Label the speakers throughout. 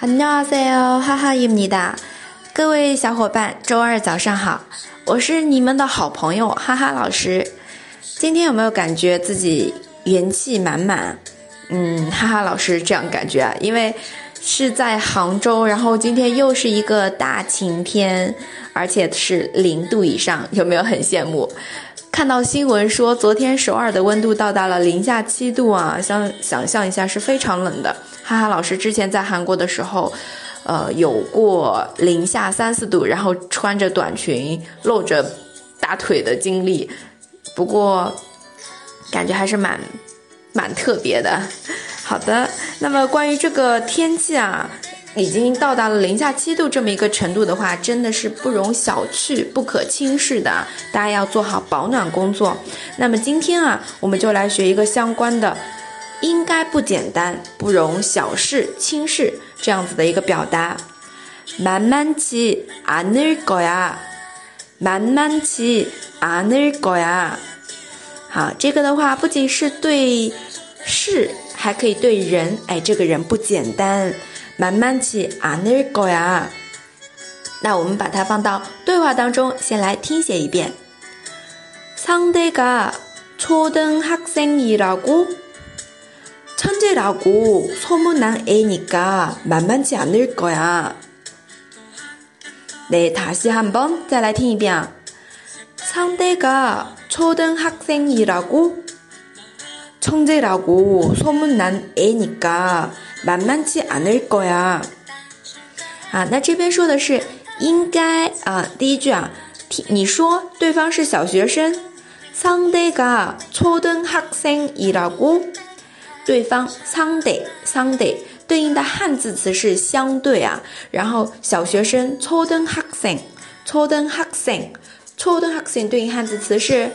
Speaker 1: 안녕하세요，哈哈입니다。各位小伙伴，周二早上好，我是你们的好朋友哈哈老师。今天有没有感觉自己元气满满？嗯，哈哈老师这样感觉啊，因为是在杭州，然后今天又是一个大晴天，而且是零度以上，有没有很羡慕？ 看到新闻说，昨天首尔的温度到达了零下七度啊，想想象一下是非常冷的。哈哈老师之前在韩国的时候，呃，有过零下三四度，然后穿着短裙露着大腿的经历，不过感觉还是蛮蛮特别的。好的，那么关于这个天气啊。已经到达了零下七度这么一个程度的话，真的是不容小觑、不可轻视的。大家要做好保暖工作。那么今天啊，我们就来学一个相关的，应该不简单、不容小视、轻视这样子的一个表达。만만치않을거 야， 만만치않을거 야。 好，这个的话不仅是对事，还可以对人。哎，这个人不简单。 慢慢起啊，那个呀。那我们把它放到对话当中，先来听写一遍。상대가초등학생이라고천재라고소문난애니까만만치않을거야네다시한번再来听一遍啊。상대가초등학생이라고 천재라고소문난애니까慢慢记啊，那个呀，啊，那这边说的是应该啊，第一句啊，你说对方是小学生，상대가초등학생이라 고， 对方상대상대对应的汉字词是相对啊，然后小学生초등학 생， 초등학 생， 초등학생对应汉字词是，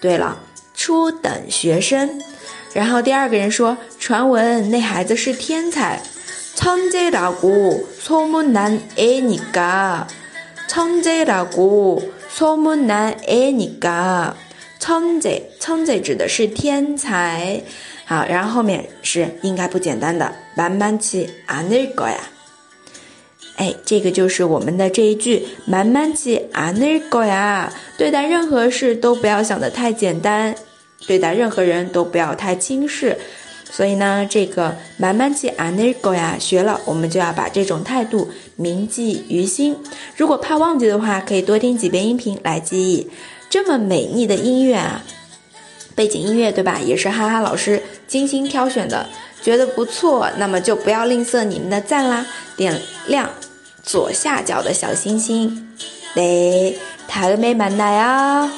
Speaker 1: 对了，初等学生。 然后第二个人说，传闻那孩子是天才，천재라고소문난애니 까， 천재라고소문난애니 까， 천재 천재指的是天才。好，然后后面是应该不简单的，만만치않을거 야。 哎，这个就是我们的这一句，만만치않을거 야。 对待任何事都不要想的太简单。 对待任何人都不要太轻视。所以呢，这个慢慢记 anego 呀，学了我们就要把这种态度铭记于心。如果怕忘记的话，可以多听几遍音频来记忆。这么美丽的音乐啊，背景音乐对吧？也是哈哈老师精心挑选的，觉得不错，那么就不要吝啬你们的赞啦，点亮左下角的小星星。네塔음에만나요